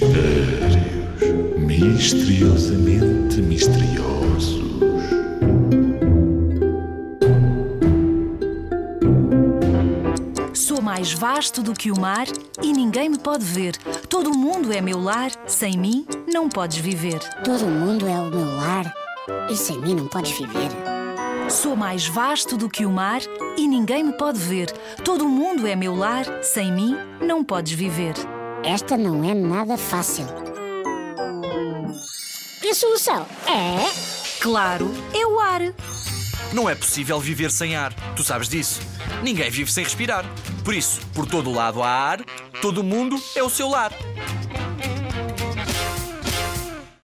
Mistérios misteriosamente misteriosos. Sou mais vasto do que o mar e ninguém me pode ver. Todo mundo é meu lar, sem mim não podes viver. Todo mundo é o meu lar e sem mim não podes viver. Sou mais vasto do que o mar e ninguém me pode ver. Todo mundo é meu lar, sem mim não podes viver. Esta não é nada fácil. E a solução é. Claro, é o ar. Não é possível viver sem ar. Tu sabes disso. Ninguém vive sem respirar. Por isso, por todo lado há ar, todo mundo é o seu lar.